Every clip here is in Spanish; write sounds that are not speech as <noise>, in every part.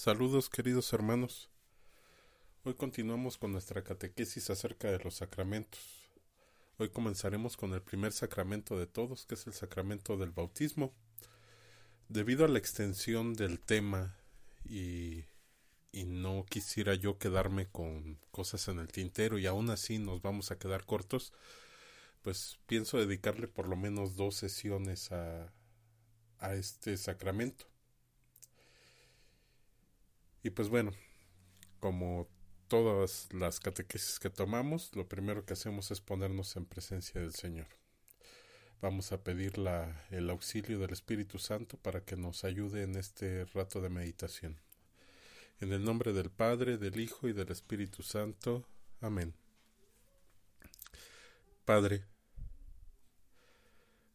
Saludos queridos hermanos. Hoy continuamos con nuestra catequesis acerca de los sacramentos. Hoy comenzaremos con el primer sacramento de todos, que es el sacramento del bautismo. Debido a la extensión del tema y, y no quisiera yo quedarme con cosas en el tintero y aún así nos vamos a quedar cortos, pues pienso dedicarle por lo menos dos sesiones a, a este sacramento. Y pues bueno, como todas las catequesis que tomamos, lo primero que hacemos es ponernos en presencia del Señor. Vamos a pedir la, el auxilio del Espíritu Santo para que nos ayude en este rato de meditación. En el nombre del Padre, del Hijo y del Espíritu Santo. Amén. Padre,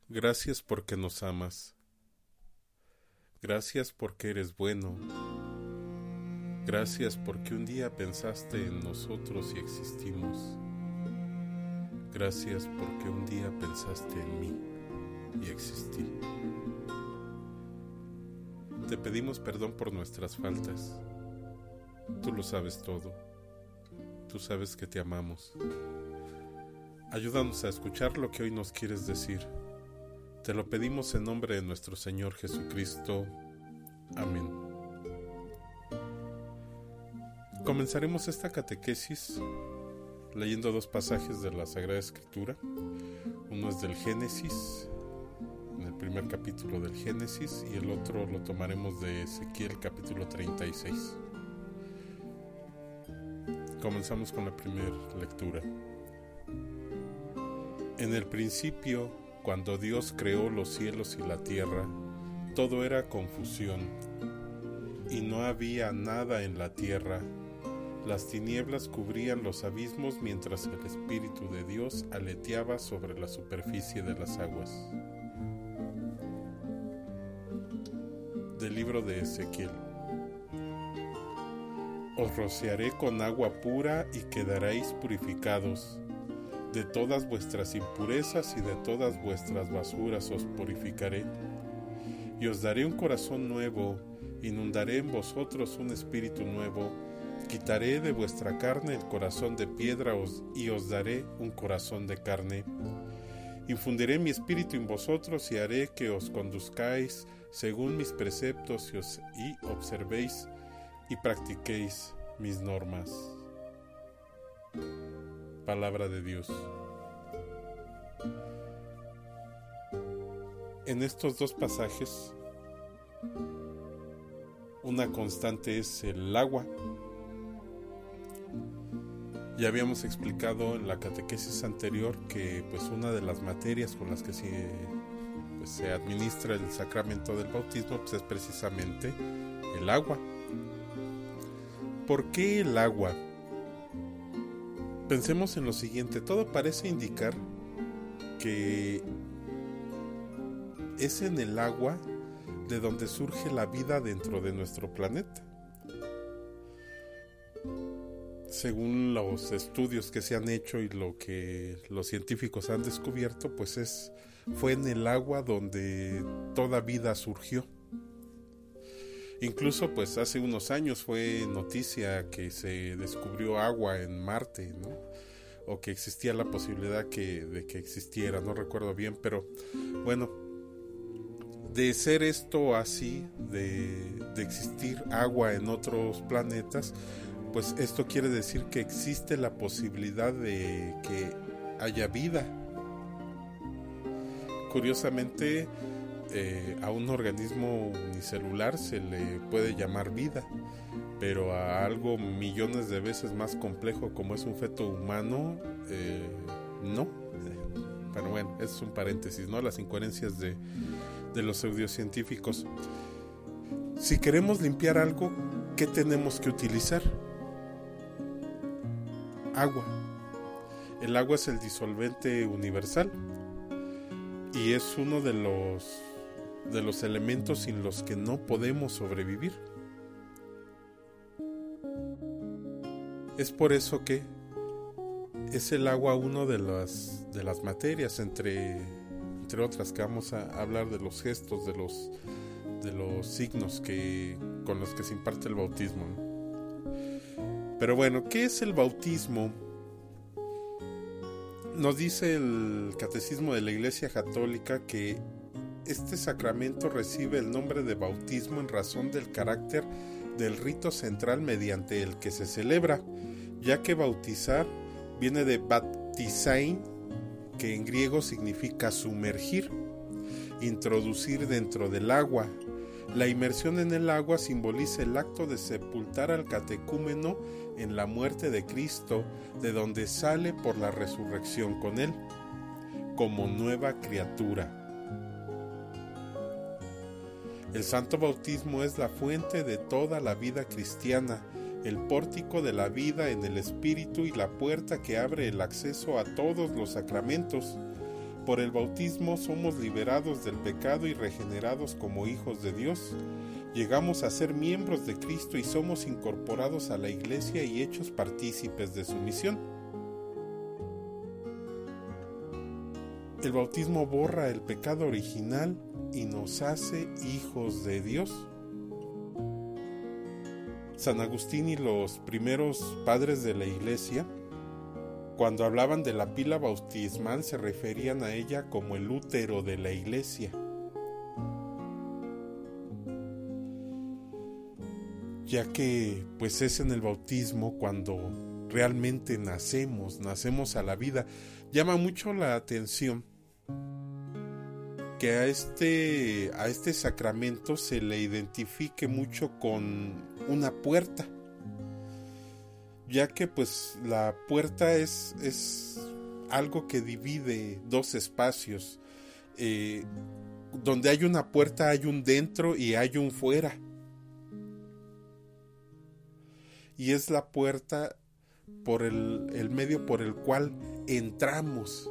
gracias porque nos amas. Gracias porque eres bueno Gracias porque un día pensaste en nosotros y existimos. Gracias porque un día pensaste en mí y existí. Te pedimos perdón por nuestras faltas. Tú lo sabes todo. Tú sabes que te amamos. Ayúdanos a escuchar lo que hoy nos quieres decir. Te lo pedimos en nombre de nuestro Señor Jesucristo. Amén. Comenzaremos esta catequesis leyendo dos pasajes de la Sagrada Escritura. Uno es del Génesis, en el primer capítulo del Génesis, y el otro lo tomaremos de Ezequiel capítulo 36. Comenzamos con la primera lectura. En el principio, cuando Dios creó los cielos y la tierra, todo era confusión, y no había nada en la tierra las tinieblas cubrían los abismos mientras el Espíritu de Dios aleteaba sobre la superficie de las aguas. Del libro de Ezequiel. Os rociaré con agua pura y quedaréis purificados. De todas vuestras impurezas y de todas vuestras basuras os purificaré. Y os daré un corazón nuevo, inundaré en vosotros un espíritu nuevo Quitaré de vuestra carne el corazón de piedra y os daré un corazón de carne. Infundiré mi espíritu en vosotros y haré que os conduzcáis según mis preceptos y, os, y observéis y practiquéis mis normas. Palabra de Dios. En estos dos pasajes, una constante es el agua ya habíamos explicado en la catequesis anterior que pues una de las materias con las que se, pues, se administra el sacramento del bautismo pues, es precisamente el agua. ¿Por qué el agua? Pensemos en lo siguiente, todo parece indicar que es en el agua de donde surge la vida dentro de nuestro planeta según los estudios que se han hecho y lo que los científicos han descubierto, pues es fue en el agua donde toda vida surgió. Incluso pues hace unos años fue noticia que se descubrió agua en Marte, ¿no? O que existía la posibilidad que, de que existiera, no recuerdo bien, pero bueno, de ser esto así, de, de existir agua en otros planetas, pues esto quiere decir que existe la posibilidad de que haya vida. Curiosamente, eh, a un organismo unicelular se le puede llamar vida, pero a algo millones de veces más complejo como es un feto humano, eh, no. Pero bueno, es un paréntesis, ¿no? Las incoherencias de, de los pseudocientíficos. Si queremos limpiar algo, ¿qué tenemos que utilizar? Agua. El agua es el disolvente universal y es uno de los de los elementos sin los que no podemos sobrevivir. Es por eso que es el agua uno de las de las materias entre entre otras que vamos a hablar de los gestos de los de los signos que, con los que se imparte el bautismo. Pero bueno, ¿qué es el bautismo? Nos dice el Catecismo de la Iglesia Católica que este sacramento recibe el nombre de bautismo en razón del carácter del rito central mediante el que se celebra, ya que bautizar viene de baptizain, que en griego significa sumergir, introducir dentro del agua. La inmersión en el agua simboliza el acto de sepultar al catecúmeno en la muerte de Cristo, de donde sale por la resurrección con él, como nueva criatura. El santo bautismo es la fuente de toda la vida cristiana, el pórtico de la vida en el Espíritu y la puerta que abre el acceso a todos los sacramentos. Por el bautismo somos liberados del pecado y regenerados como hijos de Dios. Llegamos a ser miembros de Cristo y somos incorporados a la Iglesia y hechos partícipes de su misión. El bautismo borra el pecado original y nos hace hijos de Dios. San Agustín y los primeros padres de la iglesia, cuando hablaban de la pila bautismal, se referían a ella como el útero de la iglesia. ya que pues es en el bautismo cuando realmente nacemos, nacemos a la vida. Llama mucho la atención que a este, a este sacramento se le identifique mucho con una puerta, ya que pues la puerta es, es algo que divide dos espacios. Eh, donde hay una puerta hay un dentro y hay un fuera. Y es la puerta por el, el medio por el cual entramos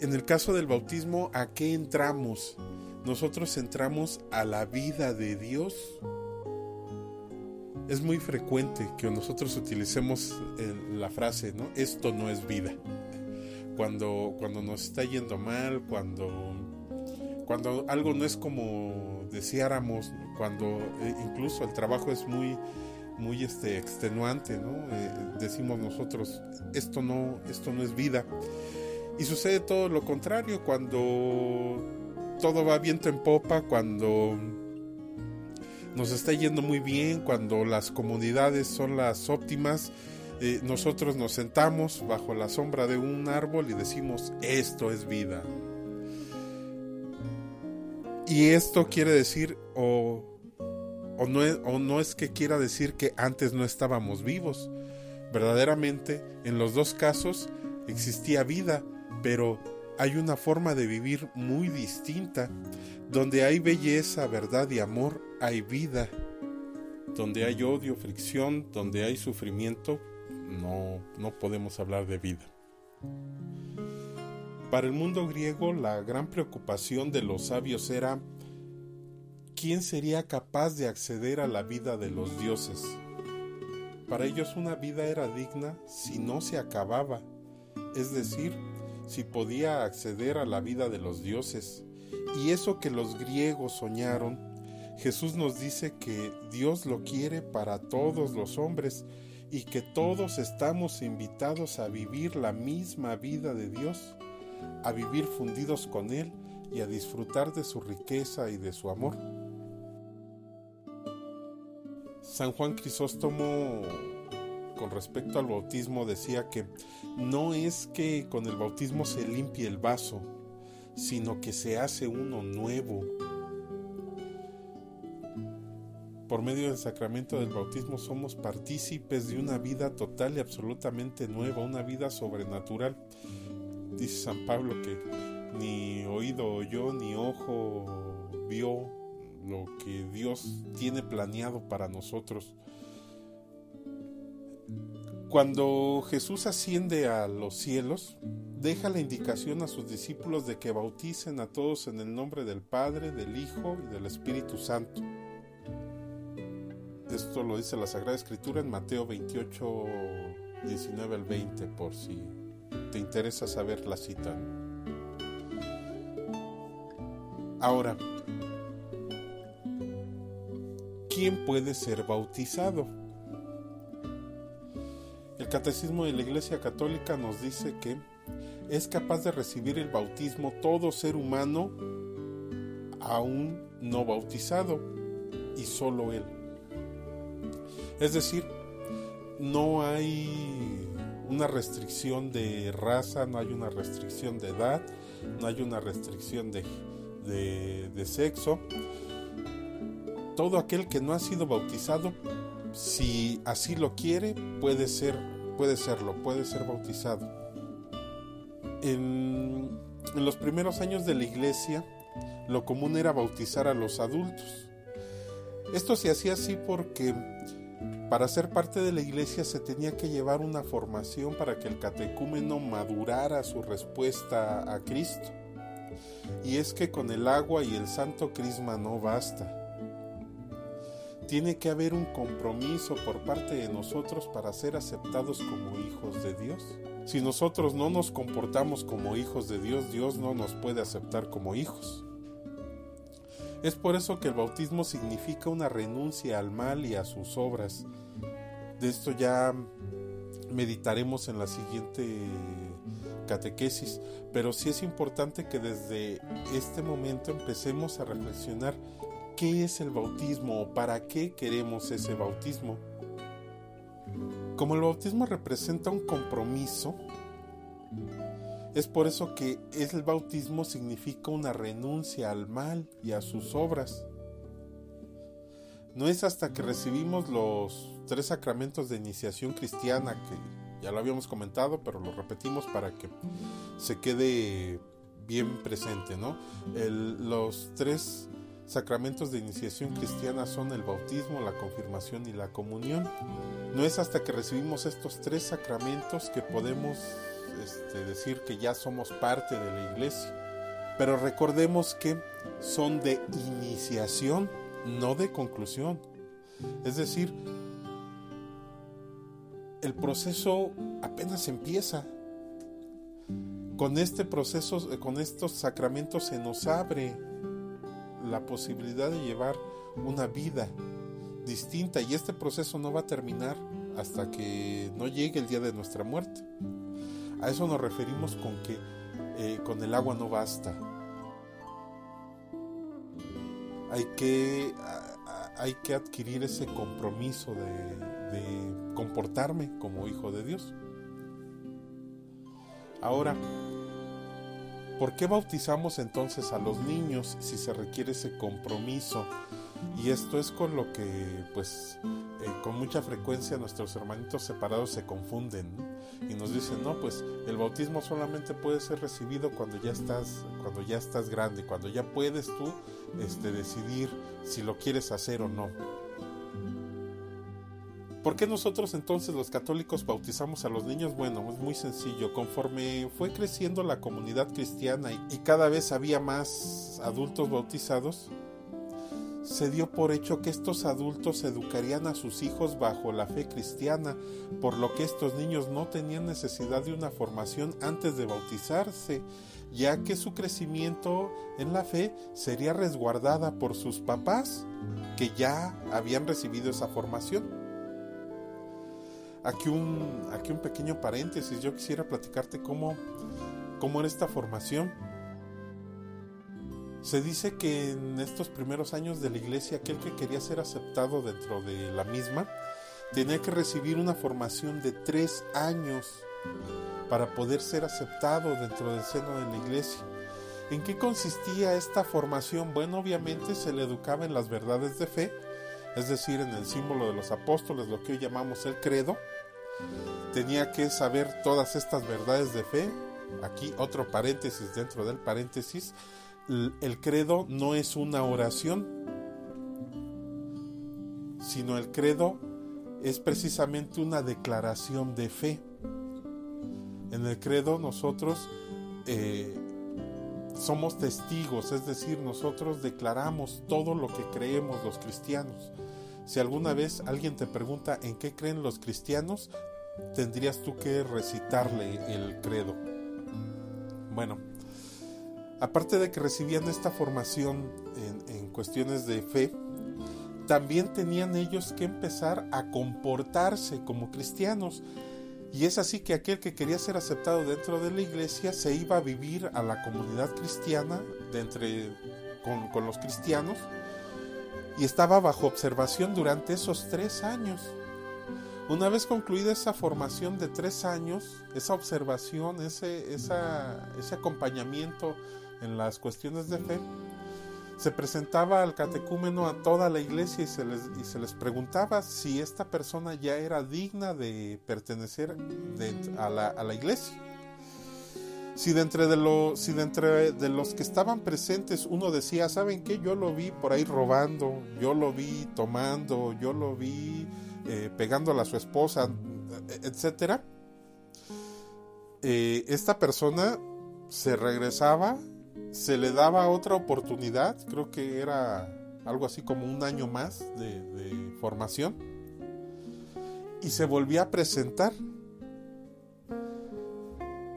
en el caso del bautismo, ¿a qué entramos? Nosotros entramos a la vida de Dios. Es muy frecuente que nosotros utilicemos la frase, ¿no? Esto no es vida. Cuando, cuando nos está yendo mal, cuando, cuando algo no es como deseáramos, cuando eh, incluso el trabajo es muy, muy este, extenuante, ¿no? Eh, decimos nosotros, esto no, esto no es vida. Y sucede todo lo contrario cuando todo va viento en popa, cuando nos está yendo muy bien, cuando las comunidades son las óptimas. Eh, nosotros nos sentamos bajo la sombra de un árbol y decimos, esto es vida. Y esto quiere decir, o, o, no o no es que quiera decir que antes no estábamos vivos. Verdaderamente, en los dos casos existía vida, pero hay una forma de vivir muy distinta. Donde hay belleza, verdad y amor, hay vida. Donde hay odio, fricción, donde hay sufrimiento, no, no podemos hablar de vida. Para el mundo griego la gran preocupación de los sabios era ¿quién sería capaz de acceder a la vida de los dioses? Para ellos una vida era digna si no se acababa, es decir, si podía acceder a la vida de los dioses. Y eso que los griegos soñaron, Jesús nos dice que Dios lo quiere para todos los hombres y que todos estamos invitados a vivir la misma vida de Dios, a vivir fundidos con Él y a disfrutar de su riqueza y de su amor. San Juan Crisóstomo con respecto al bautismo decía que no es que con el bautismo se limpie el vaso, sino que se hace uno nuevo. Por medio del sacramento del bautismo somos partícipes de una vida total y absolutamente nueva, una vida sobrenatural. Dice San Pablo que ni oído oyó, ni ojo vio lo que Dios tiene planeado para nosotros. Cuando Jesús asciende a los cielos, deja la indicación a sus discípulos de que bauticen a todos en el nombre del Padre, del Hijo y del Espíritu Santo. Esto lo dice la Sagrada Escritura en Mateo 28, 19 al 20, por si te interesa saber la cita. Ahora, ¿quién puede ser bautizado? El Catecismo de la Iglesia Católica nos dice que es capaz de recibir el bautismo todo ser humano aún no bautizado y solo él. Es decir, no hay una restricción de raza, no hay una restricción de edad, no hay una restricción de, de, sexo. Todo aquel que no ha sido bautizado, si así lo quiere, puede ser, puede serlo, puede ser bautizado. En, en los primeros años de la iglesia, lo común era bautizar a los adultos. Esto se hacía así porque para ser parte de la iglesia se tenía que llevar una formación para que el catecúmeno madurara su respuesta a Cristo. Y es que con el agua y el santo crisma no basta. Tiene que haber un compromiso por parte de nosotros para ser aceptados como hijos de Dios. Si nosotros no nos comportamos como hijos de Dios, Dios no nos puede aceptar como hijos. Es por eso que el bautismo significa una renuncia al mal y a sus obras. De esto ya meditaremos en la siguiente catequesis, pero sí es importante que desde este momento empecemos a reflexionar qué es el bautismo o para qué queremos ese bautismo. Como el bautismo representa un compromiso, es por eso que el bautismo significa una renuncia al mal y a sus obras. No es hasta que recibimos los tres sacramentos de iniciación cristiana, que ya lo habíamos comentado, pero lo repetimos para que se quede bien presente, ¿no? los tres sacramentos de iniciación cristiana son el bautismo, la confirmación y la comunión. No es hasta que recibimos estos tres sacramentos que podemos este, decir que ya somos parte de la iglesia. Pero recordemos que son de iniciación, no de conclusión. Es decir, el proceso apenas empieza. Con este proceso, con estos sacramentos se nos abre la posibilidad de llevar una vida distinta y este proceso no va a terminar hasta que no llegue el día de nuestra muerte. A eso nos referimos con que eh, con el agua no basta. Hay que, hay que adquirir ese compromiso de, de comportarme como hijo de Dios. Ahora, ¿por qué bautizamos entonces a los niños si se requiere ese compromiso? Y esto es con lo que, pues, eh, con mucha frecuencia nuestros hermanitos separados se confunden y nos dicen, no, pues el bautismo solamente puede ser recibido cuando ya estás, cuando ya estás grande, cuando ya puedes tú este, decidir si lo quieres hacer o no. ¿Por qué nosotros entonces los católicos bautizamos a los niños? Bueno, es muy sencillo. Conforme fue creciendo la comunidad cristiana y cada vez había más adultos bautizados, se dio por hecho que estos adultos educarían a sus hijos bajo la fe cristiana, por lo que estos niños no tenían necesidad de una formación antes de bautizarse, ya que su crecimiento en la fe sería resguardada por sus papás, que ya habían recibido esa formación. Aquí un, aquí un pequeño paréntesis, yo quisiera platicarte cómo, cómo era esta formación. Se dice que en estos primeros años de la iglesia aquel que quería ser aceptado dentro de la misma tenía que recibir una formación de tres años para poder ser aceptado dentro del seno de la iglesia. ¿En qué consistía esta formación? Bueno, obviamente se le educaba en las verdades de fe, es decir, en el símbolo de los apóstoles, lo que hoy llamamos el credo. Tenía que saber todas estas verdades de fe. Aquí otro paréntesis dentro del paréntesis el credo no es una oración, sino el credo es precisamente una declaración de fe. En el credo nosotros eh, somos testigos, es decir, nosotros declaramos todo lo que creemos los cristianos. Si alguna vez alguien te pregunta en qué creen los cristianos, tendrías tú que recitarle el credo. Bueno, aparte de que recibían esta formación en, cuestiones de fe, también tenían ellos que empezar a comportarse como cristianos. Y es así que aquel que quería ser aceptado dentro de la iglesia se iba a vivir a la comunidad cristiana de entre, con, con los cristianos y estaba bajo observación durante esos tres años. Una vez concluida esa formación de tres años, esa observación, ese, ese acompañamiento en las cuestiones de fe, se presentaba al catecúmeno a toda la iglesia y se les, y se les preguntaba si esta persona ya era digna de pertenecer a, la, a, la, iglesia. Si de, entre de, lo, si de entre de los que estaban presentes uno decía, ¿saben qué? Yo lo vi por ahí robando, yo lo vi tomando, yo lo vi eh, pegándola a su esposa, etcétera, eh, esta persona se regresaba, se le daba otra oportunidad, creo que era algo así como un año más de, formación, y se volvía a presentar.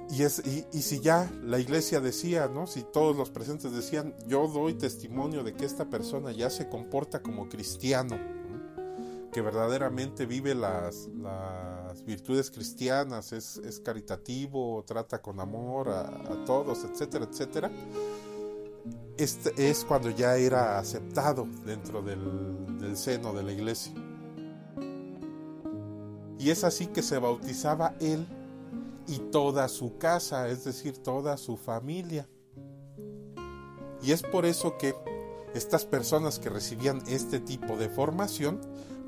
Y, es, y, si ya la iglesia decía, ¿no? Si todos los presentes decían, yo doy testimonio de que esta persona ya se comporta como cristiano, que verdaderamente vive las, virtudes cristianas, es, es, caritativo, trata con amor a, todos, etcétera, etcétera, este es cuando ya era aceptado dentro del, del seno de la iglesia. Y es así que se bautizaba él y toda su casa, es decir, toda su familia. Y es por eso que estas personas que recibían este tipo de formación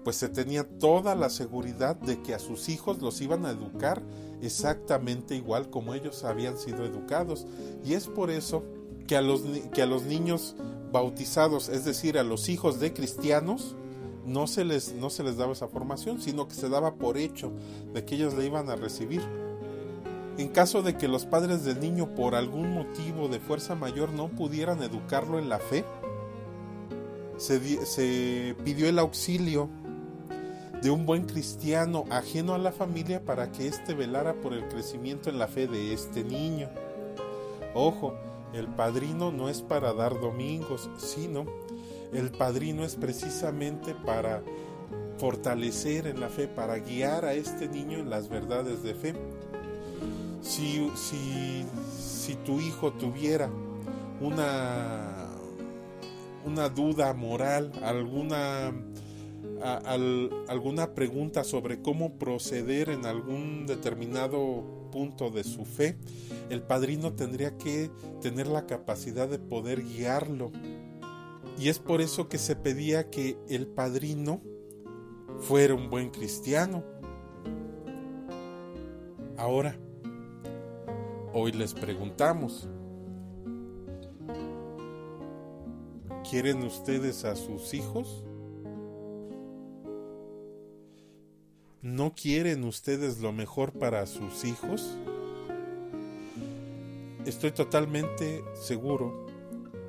pues se tenía toda la seguridad de que a sus hijos los iban a educar exactamente igual como ellos habían sido educados. Y es por eso que a los, que a los niños bautizados, es decir, a los hijos de cristianos, no se, les, no se les daba esa formación, sino que se daba por hecho de que ellos le iban a recibir. En caso de que los padres del niño por algún motivo de fuerza mayor no pudieran educarlo en la fe, se, se pidió el auxilio de un buen cristiano ajeno a la familia para que éste velara por el crecimiento en la fe de este niño. Ojo, el padrino no es para dar domingos, sino el padrino es precisamente para fortalecer en la fe, para guiar a este niño en las verdades de fe. Si, si, si tu hijo tuviera una, una duda moral, alguna alguna pregunta sobre cómo proceder en algún determinado punto de su fe, el padrino tendría que tener la capacidad de poder guiarlo. Y es por eso que se pedía que el padrino fuera un buen cristiano. Ahora, hoy les preguntamos, ¿quieren ustedes a sus hijos? ¿No quieren ustedes lo mejor para sus hijos? Estoy totalmente seguro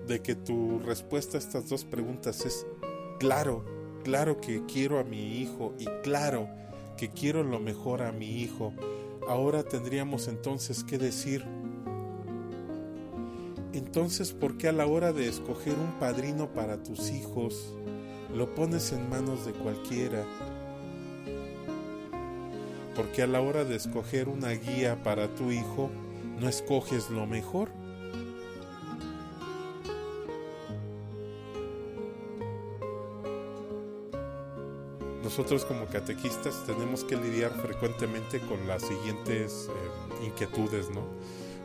de que tu respuesta a estas dos preguntas es claro, claro que quiero a mi hijo y claro que quiero lo mejor a mi hijo. Ahora tendríamos entonces que decir, entonces, ¿por qué a la hora de escoger un padrino para tus hijos, lo pones en manos de cualquiera porque a la hora de escoger una guía para tu hijo, no escoges lo mejor. Nosotros como catequistas tenemos que lidiar frecuentemente con las siguientes eh, inquietudes, ¿no?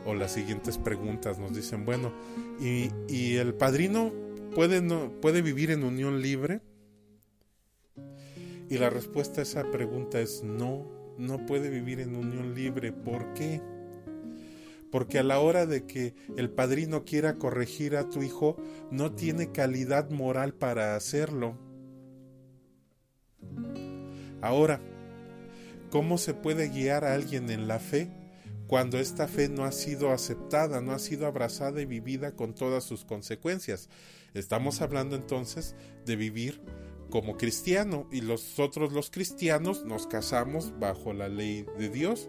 O las siguientes preguntas. Nos dicen, bueno, ¿y, y el padrino puede, no, puede vivir en unión libre? Y la respuesta a esa pregunta es no, no puede vivir en unión libre. ¿Por qué? Porque a la hora de que el padrino quiera corregir a tu hijo, no tiene calidad moral para hacerlo. Ahora, ¿cómo se puede guiar a alguien en la fe cuando esta fe no ha sido aceptada, no ha sido abrazada y vivida con todas sus consecuencias? Estamos hablando entonces de vivir como cristiano y nosotros los cristianos nos casamos bajo la ley de Dios.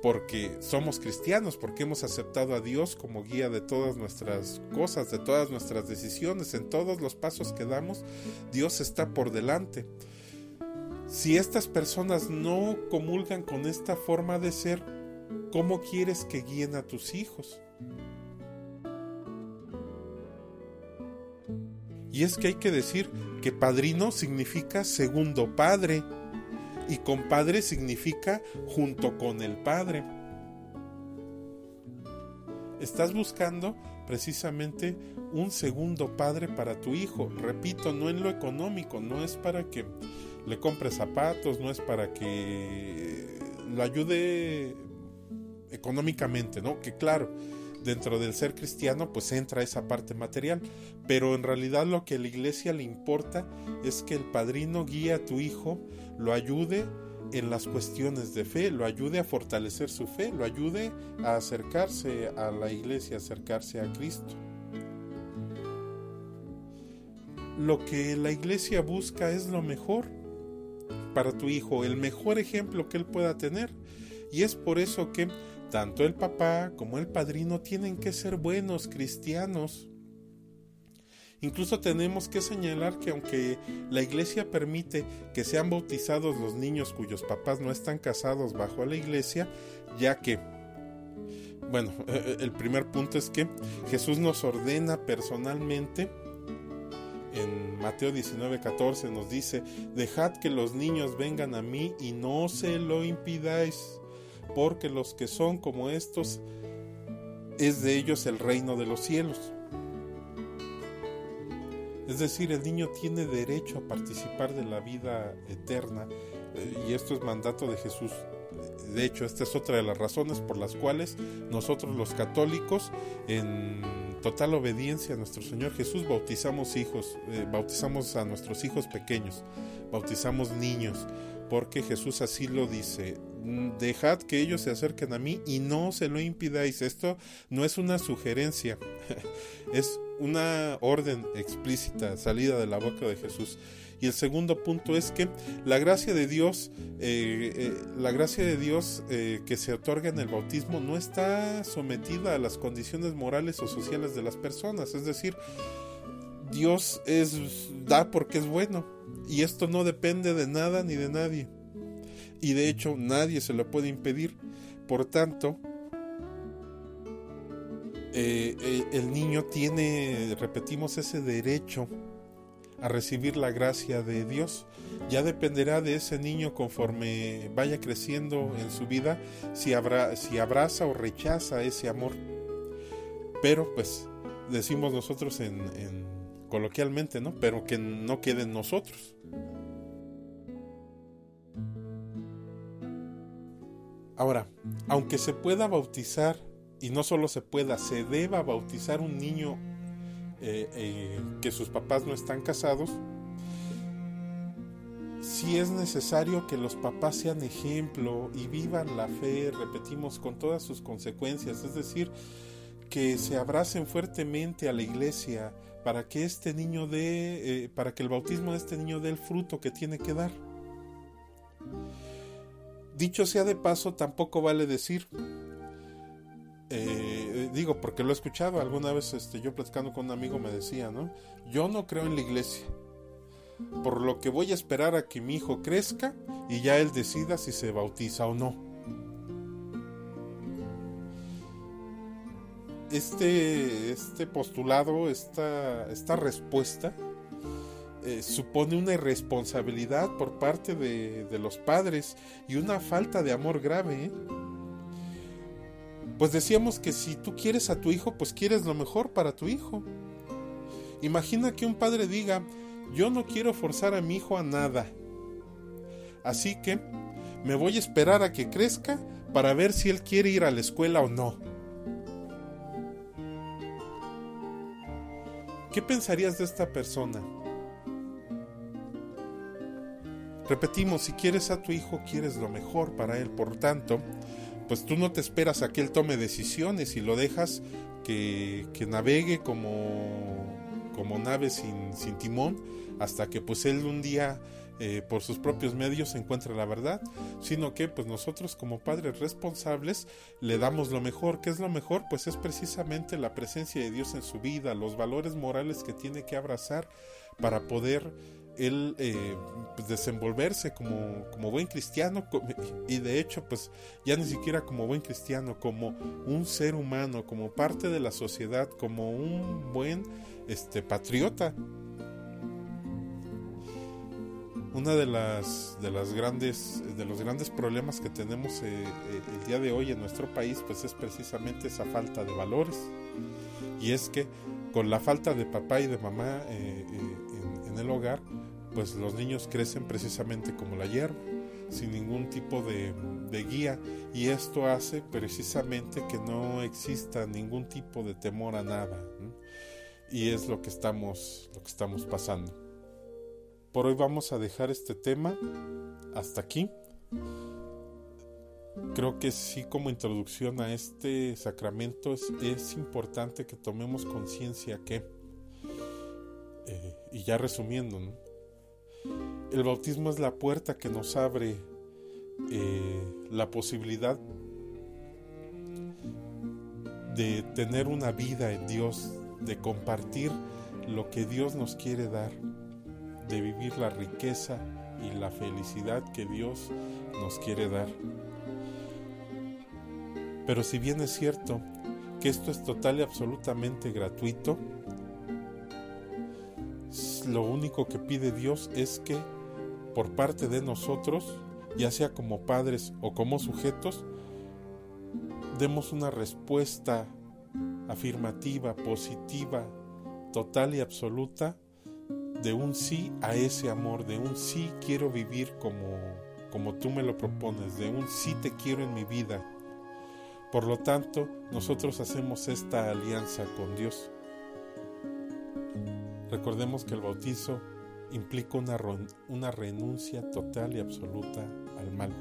porque somos cristianos, porque hemos aceptado a Dios como guía de todas nuestras cosas, de todas nuestras decisiones, en todos los pasos que damos, Dios está por delante. Si estas personas no comulgan con esta forma de ser, ¿cómo quieres que guíen a tus hijos? Y es que hay que decir que padrino significa segundo padre y compadre significa junto con el padre. Estás buscando precisamente un segundo padre para tu hijo. Repito, no en lo económico, no es para que le compre zapatos, no es para que lo ayude económicamente, ¿no? Que claro, dentro del ser cristiano pues entra esa parte material, pero en realidad lo que a la iglesia le importa es que el padrino guíe a tu hijo, lo ayude en las cuestiones de fe, lo ayude a fortalecer su fe, lo ayude a acercarse a la iglesia, acercarse a Cristo. Lo que la iglesia busca es lo mejor para tu hijo, el mejor ejemplo que él pueda tener. Y es por eso que tanto el papá como el padrino tienen que ser buenos cristianos. Incluso tenemos que señalar que aunque la iglesia permite que sean bautizados los niños cuyos papás no están casados bajo la iglesia, ya que, bueno, <laughs> el primer punto es que Jesús nos ordena personalmente, en Mateo 19:14 nos dice, dejad que los niños vengan a mí y no se lo impidáis porque los que son como estos es de ellos el reino de los cielos. Es decir, el niño tiene derecho a participar de la vida eterna eh, y esto es mandato de Jesús. De hecho, esta es otra de las razones por las cuales nosotros los católicos, en total obediencia a nuestro Señor Jesús, bautizamos hijos, eh, bautizamos a nuestros hijos pequeños, bautizamos niños, porque Jesús así lo dice, dejad que ellos se acerquen a mí y no se lo impidáis. Esto no es una sugerencia, <laughs> es una orden explícita salida de la boca de Jesús. Y el segundo punto es que la gracia de Dios, eh, eh, la gracia de Dios eh, que se otorga en el bautismo no está sometida a las condiciones morales o sociales de las personas. Es decir, Dios es da porque es bueno y esto no depende de nada ni de nadie y de hecho nadie se lo puede impedir. Por tanto, eh, eh, el niño tiene, repetimos, ese derecho a recibir la gracia de Dios. Ya dependerá de ese niño conforme vaya creciendo en su vida si, habrá, si abraza o rechaza ese amor. Pero pues decimos nosotros en, en coloquialmente, ¿no? Pero que no quede en nosotros. Ahora, aunque se pueda bautizar, y no solo se pueda, se deba bautizar un niño eh, eh, que sus papás no están casados, si es necesario que los papás sean ejemplo y vivan la fe, repetimos, con todas sus consecuencias, es decir, que se abracen fuertemente a la iglesia para que este niño dé, eh, para que el bautismo de este niño dé el fruto que tiene que dar. Dicho sea de paso, tampoco vale decir, eh, digo, porque lo he escuchado, alguna vez este, yo platicando con un amigo me decía, ¿no? Yo no creo en la iglesia, por lo que voy a esperar a que mi hijo crezca y ya él decida si se bautiza o no. Este, este postulado, esta, esta respuesta, eh, supone una irresponsabilidad por parte de, los padres y una falta de amor grave. ¿eh? Pues decíamos que si tú quieres a tu hijo, pues quieres lo mejor para tu hijo. Imagina que un padre diga, yo no quiero forzar a mi hijo a nada. Así que me voy a esperar a que crezca para ver si él quiere ir a la escuela o no. ¿Qué pensarías de esta persona? Repetimos, si quieres a tu hijo, quieres lo mejor para él. Por tanto, pues tú no te esperas a que él tome decisiones y lo dejas que, navegue como, como nave sin, sin timón, hasta que pues él un día eh, por sus propios medios encuentra la verdad, sino que pues nosotros como padres responsables le damos lo mejor. ¿Qué es lo mejor? Pues es precisamente la presencia de Dios en su vida, los valores morales que tiene que abrazar para poder él eh, pues, desenvolverse como, como, buen cristiano y de hecho pues ya ni siquiera como buen cristiano, como un ser humano, como parte de la sociedad, como un buen este, patriota. Una de las, de las grandes de los grandes problemas que tenemos eh, eh, el día de hoy en nuestro país pues es precisamente esa falta de valores. Y es que con la falta de papá y de mamá en el hogar pues los niños crecen precisamente como la hierba, sin ningún tipo de, guía. Y esto hace precisamente que no exista ningún tipo de temor a nada y es lo que estamos lo que estamos pasando. Por hoy vamos a dejar este tema hasta aquí. Creo que sí como introducción a este sacramento es, importante que tomemos conciencia que, eh, y ya resumiendo. El bautismo es la puerta que nos abre eh, la posibilidad de tener una vida en Dios, de compartir lo que Dios nos quiere dar, de vivir la riqueza y la felicidad que Dios nos quiere dar. Pero si bien es cierto que esto es total y absolutamente gratuito, lo único que pide Dios es que por parte de nosotros, ya sea como padres o como sujetos, demos una respuesta afirmativa, positiva, total y absoluta de un sí a ese amor, de un sí quiero vivir como, como tú me lo propones, de un sí te quiero en mi vida. Por lo tanto, nosotros hacemos esta alianza con Dios. Recordemos que el bautizo implica una, una renuncia total y absoluta al mal.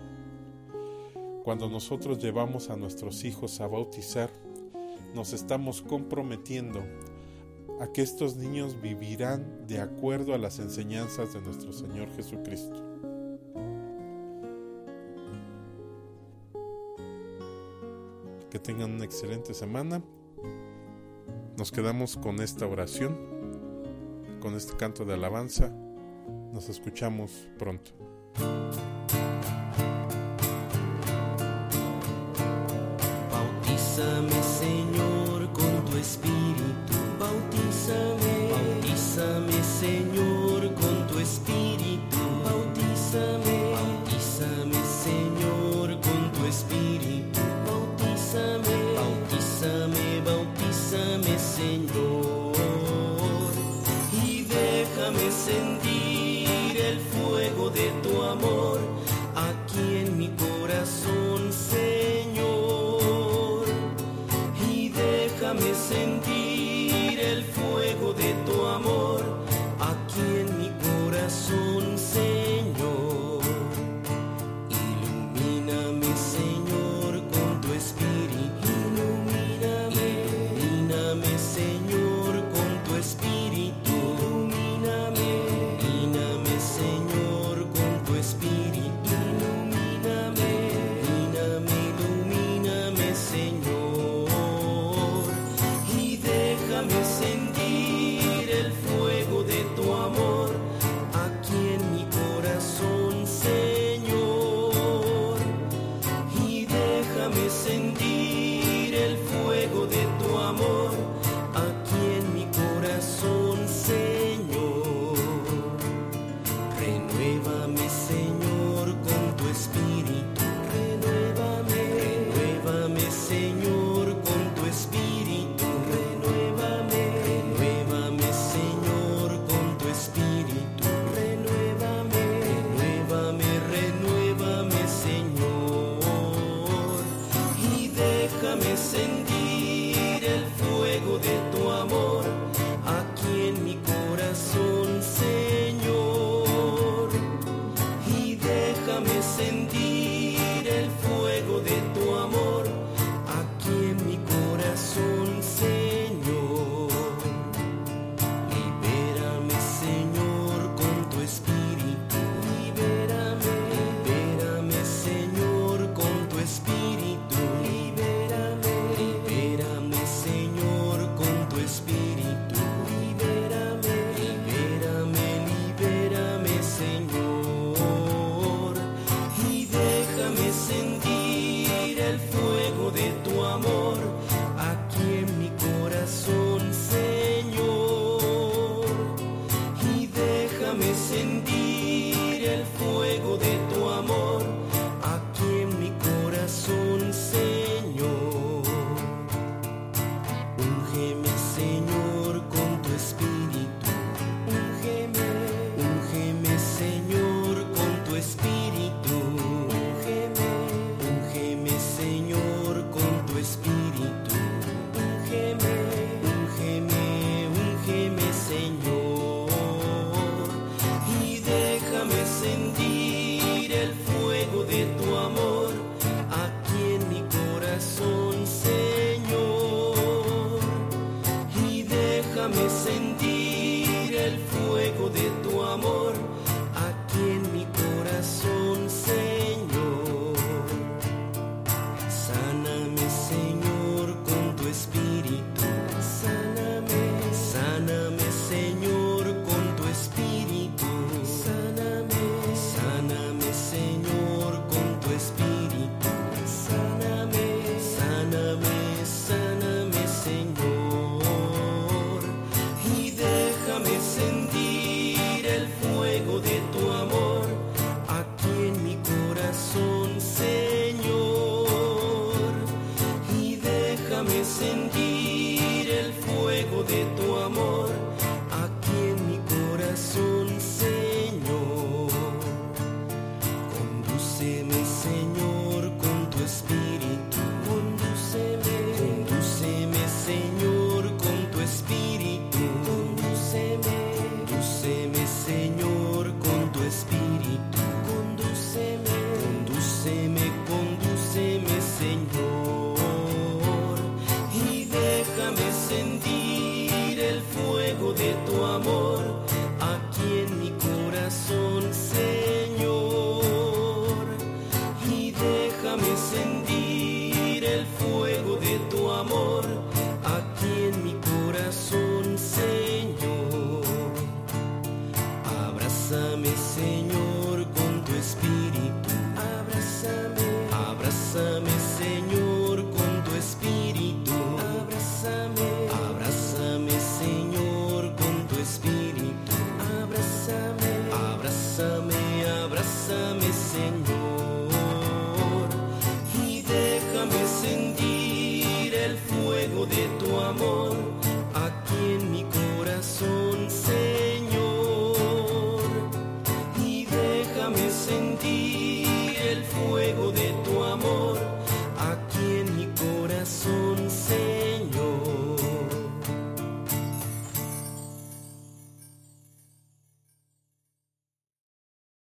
Cuando nosotros llevamos a nuestros hijos a bautizar, nos estamos comprometiendo a que estos niños vivirán de acuerdo a las enseñanzas de nuestro Señor Jesucristo. Que tengan una excelente semana. Nos quedamos con esta oración con este canto de alabanza. Nos escuchamos pronto. Bautízame,